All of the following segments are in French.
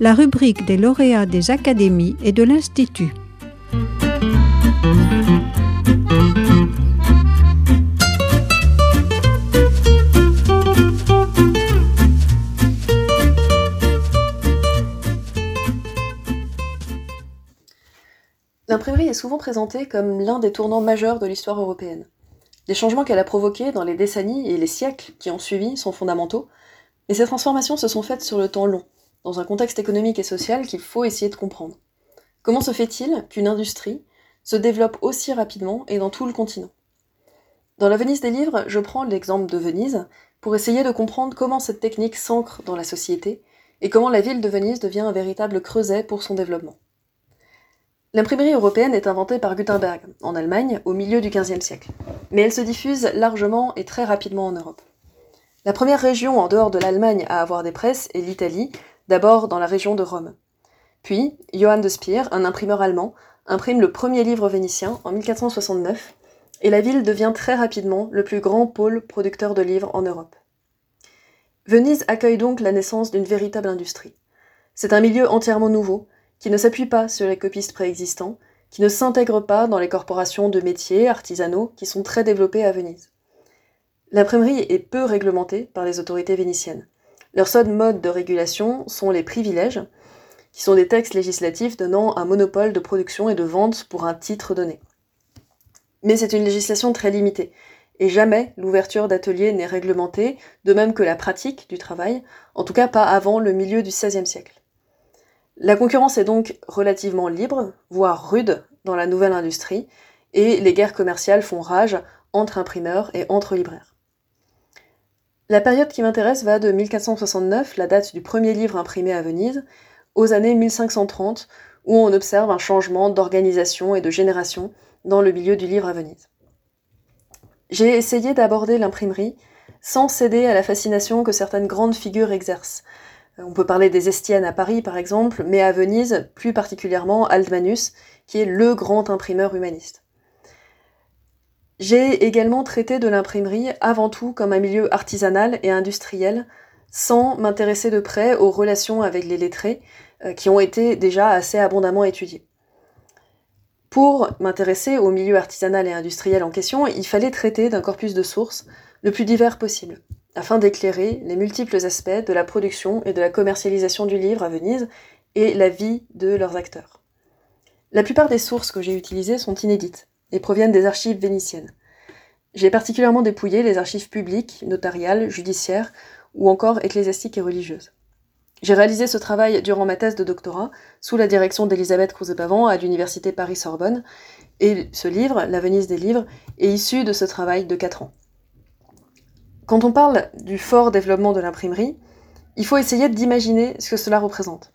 la rubrique des lauréats des académies et de l'Institut. L'imprimerie est souvent présentée comme l'un des tournants majeurs de l'histoire européenne. Les changements qu'elle a provoqués dans les décennies et les siècles qui ont suivi sont fondamentaux, mais ces transformations se sont faites sur le temps long, dans un contexte économique et social qu'il faut essayer de comprendre. Comment se fait-il qu'une industrie se développe aussi rapidement et dans tout le continent? Dans la Venise des livres, je prends l'exemple de Venise pour essayer de comprendre comment cette technique s'ancre dans la société et comment la ville de Venise devient un véritable creuset pour son développement. L'imprimerie européenne est inventée par Gutenberg, en Allemagne, au milieu du XVe siècle, mais elle se diffuse largement et très rapidement en Europe. La première région en dehors de l'Allemagne à avoir des presses est l'Italie, d'abord dans la région de Rome. Puis, Johann de Spier, un imprimeur allemand, imprime le premier livre vénitien en 1469, et la ville devient très rapidement le plus grand pôle producteur de livres en Europe. Venise accueille donc la naissance d'une véritable industrie. C'est un milieu entièrement nouveau, qui ne s'appuie pas sur les copistes préexistants, qui ne s'intègre pas dans les corporations de métiers artisanaux qui sont très développées à Venise. L'imprimerie est peu réglementée par les autorités vénitiennes. Leur seul mode de régulation sont les privilèges, qui sont des textes législatifs donnant un monopole de production et de vente pour un titre donné. Mais c'est une législation très limitée, et jamais l'ouverture d'ateliers n'est réglementée, de même que la pratique du travail, en tout cas pas avant le milieu du XVIe siècle. La concurrence est donc relativement libre, voire rude, dans la nouvelle industrie, et les guerres commerciales font rage entre imprimeurs et entre libraires. La période qui m'intéresse va de 1469, la date du premier livre imprimé à Venise, aux années 1530, où on observe un changement d'organisation et de génération dans le milieu du livre à Venise. J'ai essayé d'aborder l'imprimerie sans céder à la fascination que certaines grandes figures exercent, on peut parler des Estiennes à Paris par exemple, mais à Venise, plus particulièrement Aldmanus, qui est le grand imprimeur humaniste. J'ai également traité de l'imprimerie avant tout comme un milieu artisanal et industriel, sans m'intéresser de près aux relations avec les lettrés, euh, qui ont été déjà assez abondamment étudiées. Pour m'intéresser au milieu artisanal et industriel en question, il fallait traiter d'un corpus de sources le plus divers possible afin d'éclairer les multiples aspects de la production et de la commercialisation du livre à Venise et la vie de leurs acteurs. La plupart des sources que j'ai utilisées sont inédites et proviennent des archives vénitiennes. J'ai particulièrement dépouillé les archives publiques, notariales, judiciaires ou encore ecclésiastiques et religieuses. J'ai réalisé ce travail durant ma thèse de doctorat sous la direction d'Elisabeth Crouzet-Pavant à l'université Paris-Sorbonne, et ce livre, La Venise des livres, est issu de ce travail de 4 ans. Quand on parle du fort développement de l'imprimerie, il faut essayer d'imaginer ce que cela représente.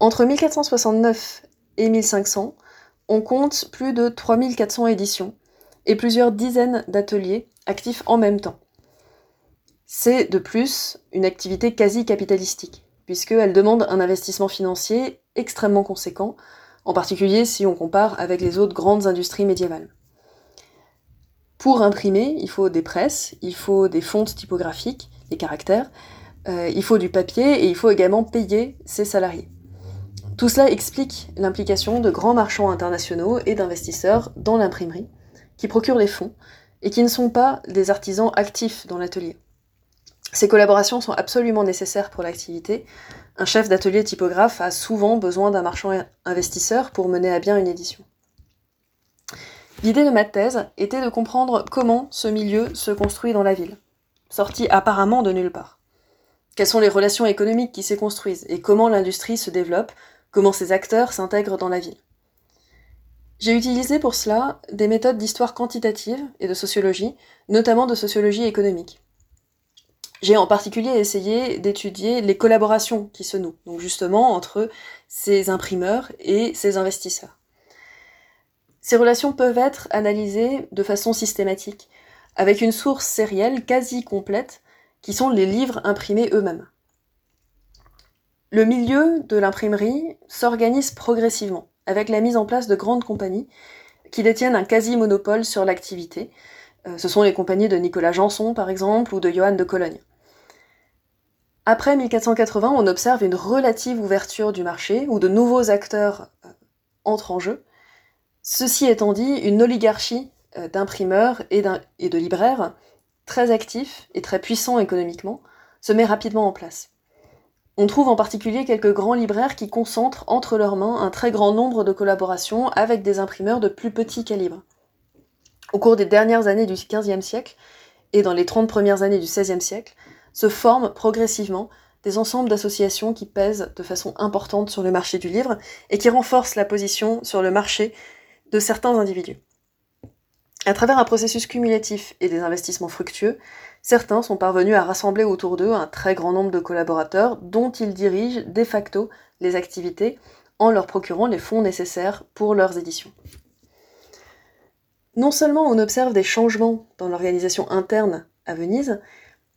Entre 1469 et 1500, on compte plus de 3400 éditions et plusieurs dizaines d'ateliers actifs en même temps. C'est de plus une activité quasi capitalistique, puisqu'elle demande un investissement financier extrêmement conséquent, en particulier si on compare avec les autres grandes industries médiévales. Pour imprimer, il faut des presses, il faut des fontes typographiques, des caractères, euh, il faut du papier et il faut également payer ses salariés. Tout cela explique l'implication de grands marchands internationaux et d'investisseurs dans l'imprimerie, qui procurent les fonds et qui ne sont pas des artisans actifs dans l'atelier. Ces collaborations sont absolument nécessaires pour l'activité. Un chef d'atelier typographe a souvent besoin d'un marchand investisseur pour mener à bien une édition. L'idée de ma thèse était de comprendre comment ce milieu se construit dans la ville, sorti apparemment de nulle part. Quelles sont les relations économiques qui s'y construisent et comment l'industrie se développe, comment ses acteurs s'intègrent dans la ville. J'ai utilisé pour cela des méthodes d'histoire quantitative et de sociologie, notamment de sociologie économique. J'ai en particulier essayé d'étudier les collaborations qui se nouent, donc justement entre ces imprimeurs et ces investisseurs. Ces relations peuvent être analysées de façon systématique, avec une source sérielle quasi complète, qui sont les livres imprimés eux-mêmes. Le milieu de l'imprimerie s'organise progressivement, avec la mise en place de grandes compagnies qui détiennent un quasi-monopole sur l'activité. Euh, ce sont les compagnies de Nicolas Janson, par exemple, ou de Johann de Cologne. Après 1480, on observe une relative ouverture du marché, où de nouveaux acteurs euh, entrent en jeu. Ceci étant dit, une oligarchie euh, d'imprimeurs et, et de libraires, très actifs et très puissants économiquement, se met rapidement en place. On trouve en particulier quelques grands libraires qui concentrent entre leurs mains un très grand nombre de collaborations avec des imprimeurs de plus petit calibre. Au cours des dernières années du XVe siècle et dans les 30 premières années du XVIe siècle, se forment progressivement des ensembles d'associations qui pèsent de façon importante sur le marché du livre et qui renforcent la position sur le marché de certains individus. À travers un processus cumulatif et des investissements fructueux, certains sont parvenus à rassembler autour d'eux un très grand nombre de collaborateurs dont ils dirigent de facto les activités en leur procurant les fonds nécessaires pour leurs éditions. Non seulement on observe des changements dans l'organisation interne à Venise,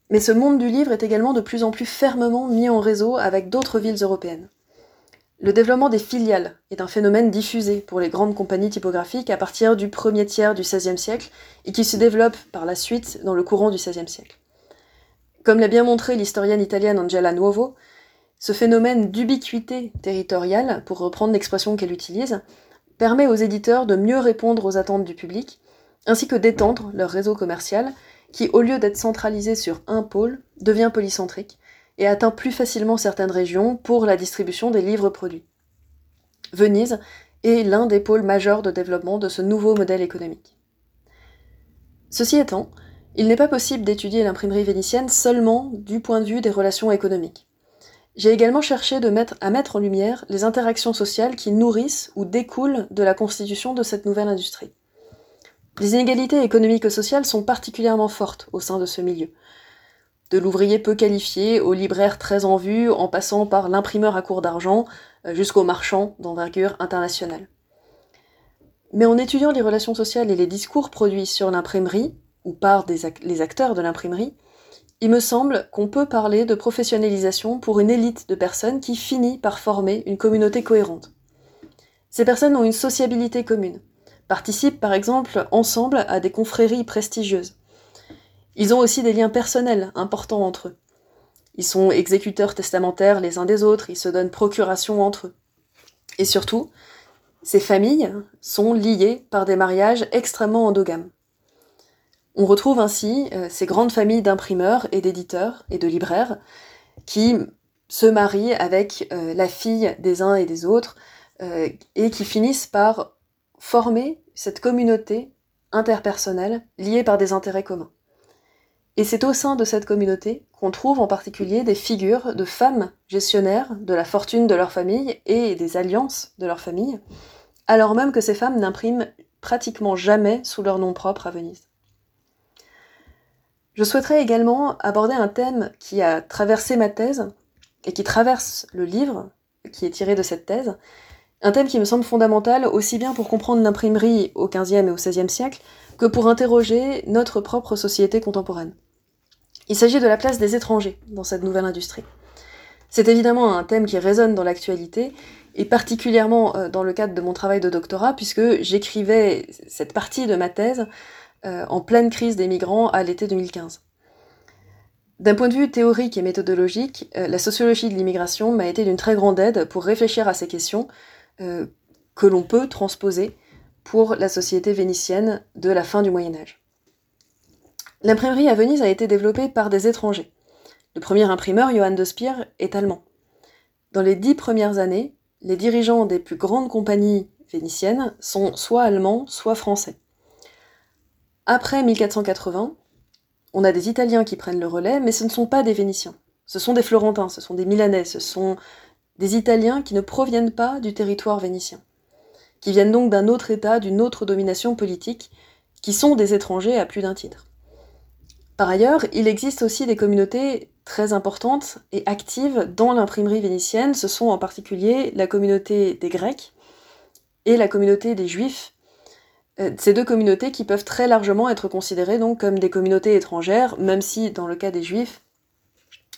mais ce monde du livre est également de plus en plus fermement mis en réseau avec d'autres villes européennes. Le développement des filiales est un phénomène diffusé pour les grandes compagnies typographiques à partir du premier tiers du XVIe siècle et qui se développe par la suite dans le courant du XVIe siècle. Comme l'a bien montré l'historienne italienne Angela Nuovo, ce phénomène d'ubiquité territoriale, pour reprendre l'expression qu'elle utilise, permet aux éditeurs de mieux répondre aux attentes du public, ainsi que d'étendre leur réseau commercial, qui, au lieu d'être centralisé sur un pôle, devient polycentrique, et atteint plus facilement certaines régions pour la distribution des livres produits. Venise est l'un des pôles majeurs de développement de ce nouveau modèle économique. Ceci étant, il n'est pas possible d'étudier l'imprimerie vénitienne seulement du point de vue des relations économiques. J'ai également cherché à mettre en lumière les interactions sociales qui nourrissent ou découlent de la constitution de cette nouvelle industrie. Les inégalités économiques et sociales sont particulièrement fortes au sein de ce milieu, de l'ouvrier peu qualifié au libraire très en vue, en passant par l'imprimeur à court d'argent, euh, jusqu'au marchand d'envergure internationale. Mais en étudiant les relations sociales et les discours produits sur l'imprimerie, ou par les acteurs de l'imprimerie, il me semble qu'on peut parler de professionnalisation pour une élite de personnes qui finit par former une communauté cohérente. Ces personnes ont une sociabilité commune, participent par exemple ensemble à des confréries prestigieuses, ils ont aussi des liens personnels importants entre eux. Ils sont exécuteurs testamentaires les uns des autres, ils se donnent procuration entre eux. Et surtout, ces familles sont liées par des mariages extrêmement endogames. On retrouve ainsi euh, ces grandes familles d'imprimeurs et d'éditeurs et de libraires qui se marient avec euh, la fille des uns et des autres euh, et qui finissent par former cette communauté interpersonnelle liée par des intérêts communs. Et c'est au sein de cette communauté qu'on trouve en particulier des figures de femmes gestionnaires de la fortune de leur famille et des alliances de leur famille, alors même que ces femmes n'impriment pratiquement jamais sous leur nom propre à Venise. Je souhaiterais également aborder un thème qui a traversé ma thèse et qui traverse le livre qui est tiré de cette thèse, un thème qui me semble fondamental aussi bien pour comprendre l'imprimerie au XVe et au XVIe siècle que pour interroger notre propre société contemporaine. Il s'agit de la place des étrangers dans cette nouvelle industrie. C'est évidemment un thème qui résonne dans l'actualité, et particulièrement euh, dans le cadre de mon travail de doctorat, puisque j'écrivais cette partie de ma thèse euh, en pleine crise des migrants à l'été 2015. D'un point de vue théorique et méthodologique, euh, la sociologie de l'immigration m'a été d'une très grande aide pour réfléchir à ces questions que l'on peut transposer pour la société vénitienne de la fin du Moyen Âge. L'imprimerie à Venise a été développée par des étrangers. Le premier imprimeur, Johann de Spier, est allemand. Dans les dix premières années, les dirigeants des plus grandes compagnies vénitiennes sont soit allemands, soit français. Après 1480, on a des Italiens qui prennent le relais, mais ce ne sont pas des Vénitiens. Ce sont des Florentins, ce sont des Milanais, ce sont des Italiens qui ne proviennent pas du territoire vénitien qui viennent donc d'un autre État, d'une autre domination politique, qui sont des étrangers à plus d'un titre. Par ailleurs, il existe aussi des communautés très importantes et actives dans l'imprimerie vénitienne. Ce sont en particulier la communauté des Grecs et la communauté des Juifs. Euh, ces deux communautés qui peuvent très largement être considérées donc comme des communautés étrangères, même si dans le cas des Juifs,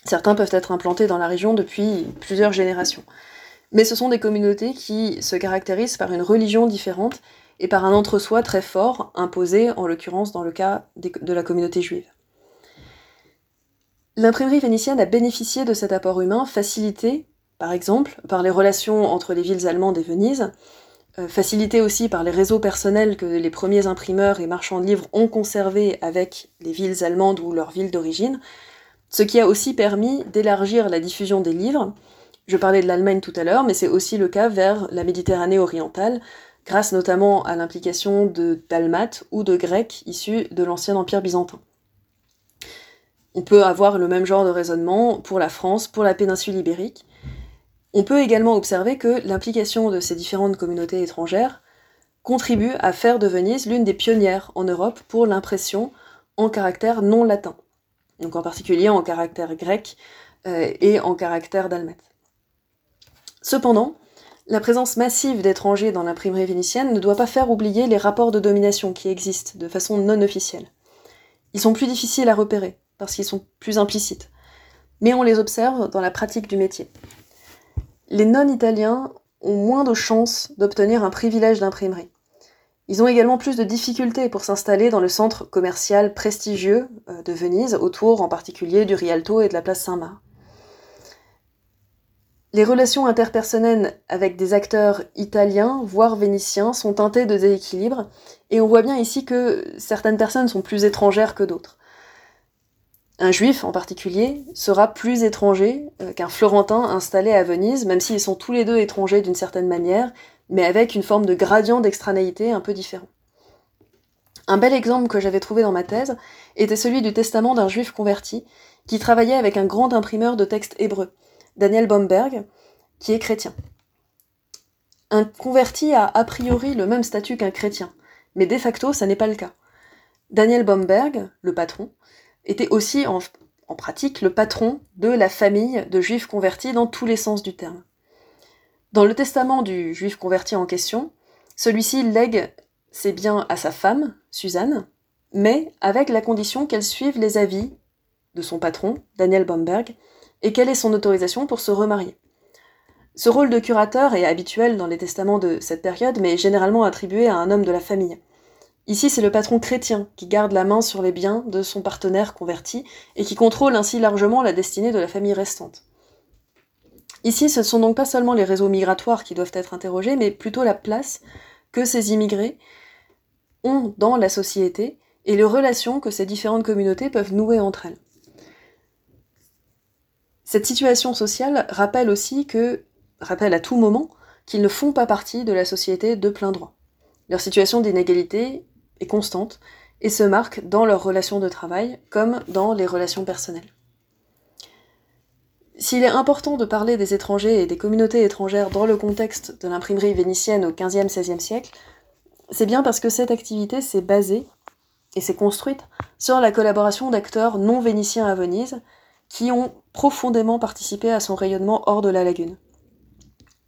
certains peuvent être implantés dans la région depuis plusieurs générations. Mais ce sont des communautés qui se caractérisent par une religion différente et par un entre-soi très fort, imposé en l'occurrence dans le cas de la communauté juive. L'imprimerie vénitienne a bénéficié de cet apport humain facilité, par exemple, par les relations entre les villes allemandes et Venise, euh, facilité aussi par les réseaux personnels que les premiers imprimeurs et marchands de livres ont conservés avec les villes allemandes ou leurs villes d'origine, ce qui a aussi permis d'élargir la diffusion des livres. Je parlais de l'Allemagne tout à l'heure, mais c'est aussi le cas vers la Méditerranée orientale, grâce notamment à l'implication de dalmates ou de grecs issus de l'ancien empire byzantin. On peut avoir le même genre de raisonnement pour la France, pour la péninsule ibérique. On peut également observer que l'implication de ces différentes communautés étrangères contribue à faire de Venise l'une des pionnières en Europe pour l'impression en caractère non latin, donc en particulier en caractère grec euh, et en caractère dalmate. Cependant, la présence massive d'étrangers dans l'imprimerie vénitienne ne doit pas faire oublier les rapports de domination qui existent de façon non officielle. Ils sont plus difficiles à repérer, parce qu'ils sont plus implicites. Mais on les observe dans la pratique du métier. Les non-italiens ont moins de chances d'obtenir un privilège d'imprimerie. Ils ont également plus de difficultés pour s'installer dans le centre commercial prestigieux euh, de Venise, autour en particulier du Rialto et de la place Saint-Marc. Les relations interpersonnelles avec des acteurs italiens, voire vénitiens, sont teintées de déséquilibre, et on voit bien ici que certaines personnes sont plus étrangères que d'autres. Un juif en particulier sera plus étranger euh, qu'un florentin installé à Venise, même s'ils sont tous les deux étrangers d'une certaine manière, mais avec une forme de gradient d'extranéité un peu différent. Un bel exemple que j'avais trouvé dans ma thèse était celui du testament d'un juif converti qui travaillait avec un grand imprimeur de textes hébreux, Daniel Bomberg, qui est chrétien. Un converti a a priori le même statut qu'un chrétien, mais de facto ça n'est pas le cas. Daniel Bomberg, le patron, était aussi en, pratique le patron de la famille de juifs convertis dans tous les sens du terme. Dans le testament du juif converti en question, celui-ci lègue ses biens à sa femme, Suzanne, mais avec la condition qu'elle suive les avis de son patron, Daniel Bomberg, et qu'elle ait son autorisation pour se remarier. Ce rôle de curateur est habituel dans les testaments de cette période, mais généralement attribué à un homme de la famille. Ici, c'est le patron chrétien qui garde la main sur les biens de son partenaire converti et qui contrôle ainsi largement la destinée de la famille restante. Ici, ce ne sont donc pas seulement les réseaux migratoires qui doivent être interrogés, mais plutôt la place que ces immigrés ont dans la société et les relations que ces différentes communautés peuvent nouer entre elles. Cette situation sociale rappelle aussi que, rappelle à tout moment, qu'ils ne font pas partie de la société de plein droit. Leur situation d'inégalité est constante et se marque dans leurs relations de travail comme dans les relations personnelles. S'il est important de parler des étrangers et des communautés étrangères dans le contexte de l'imprimerie vénitienne au XVe-XVIe siècle, c'est bien parce que cette activité s'est basée et s'est construite sur la collaboration d'acteurs non vénitiens à Venise qui ont profondément participé à son rayonnement hors de la lagune.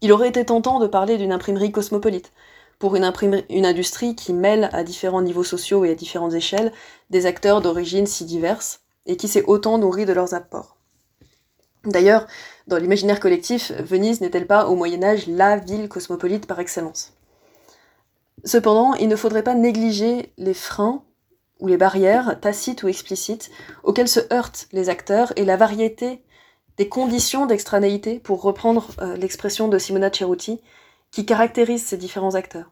Il aurait été tentant de parler d'une imprimerie cosmopolite, pour une, industrie qui mêle à différents niveaux sociaux et à différentes échelles des acteurs d'origine si diverses et qui s'est autant nourri de leurs apports. D'ailleurs, dans l'imaginaire collectif, Venise n'est-elle pas au Moyen Âge la ville cosmopolite par excellence? Cependant, il ne faudrait pas négliger les freins ou les barrières, tacites ou explicites, auxquelles se heurtent les acteurs et la variété des conditions d'extranéité, pour reprendre euh, l'expression de Simona Ceruti, qui caractérise ces différents acteurs.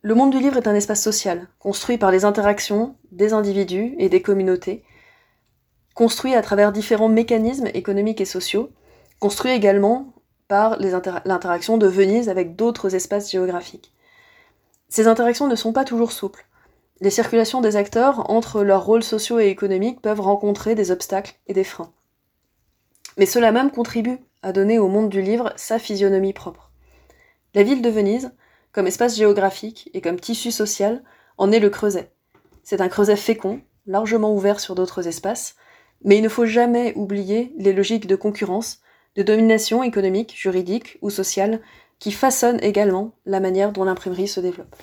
Le monde du livre est un espace social, construit par les interactions des individus et des communautés, construit à travers différents mécanismes économiques et sociaux, construit également par l'interaction de Venise avec d'autres espaces géographiques. Ces interactions ne sont pas toujours souples. Les circulations des acteurs entre leurs rôles sociaux et économiques peuvent rencontrer des obstacles et des freins. Mais cela même contribue à donner au monde du livre sa physionomie propre. La ville de Venise, comme espace géographique et comme tissu social, en est le creuset. C'est un creuset fécond, largement ouvert sur d'autres espaces, mais il ne faut jamais oublier les logiques de concurrence, de domination économique, juridique ou sociale qui façonnent également la manière dont l'imprimerie se développe.